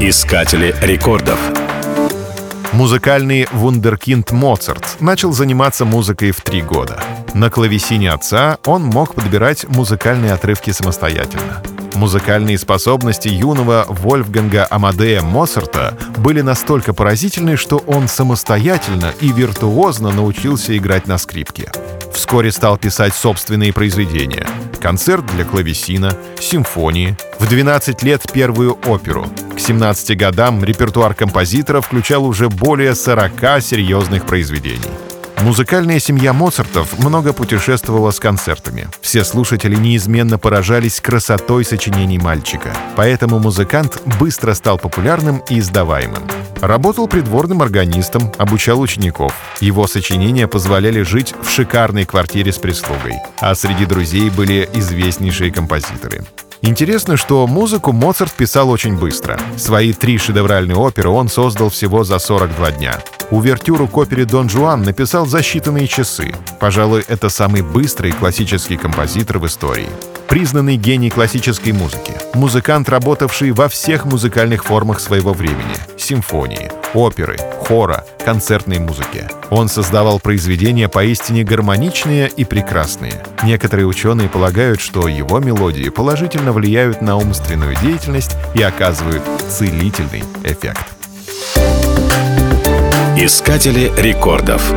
Искатели рекордов. Музыкальный вундеркинд Моцарт начал заниматься музыкой в три года. На клавесине отца он мог подбирать музыкальные отрывки самостоятельно. Музыкальные способности юного Вольфганга Амадея Моцарта были настолько поразительны, что он самостоятельно и виртуозно научился играть на скрипке. Вскоре стал писать собственные произведения. Концерт для клавесина, симфонии. В 12 лет первую оперу. К 17 годам репертуар композитора включал уже более 40 серьезных произведений. Музыкальная семья Моцартов много путешествовала с концертами. Все слушатели неизменно поражались красотой сочинений мальчика. Поэтому музыкант быстро стал популярным и издаваемым. Работал придворным органистом, обучал учеников. Его сочинения позволяли жить в шикарной квартире с прислугой. А среди друзей были известнейшие композиторы. Интересно, что музыку Моцарт писал очень быстро. Свои три шедевральные оперы он создал всего за 42 дня. Увертюру к опере «Дон Жуан» написал за считанные часы. Пожалуй, это самый быстрый классический композитор в истории. Признанный гений классической музыки. Музыкант, работавший во всех музыкальных формах своего времени. Симфонии, оперы, хора, концертной музыки. Он создавал произведения поистине гармоничные и прекрасные. Некоторые ученые полагают, что его мелодии положительно влияют на умственную деятельность и оказывают целительный эффект. Искатели рекордов.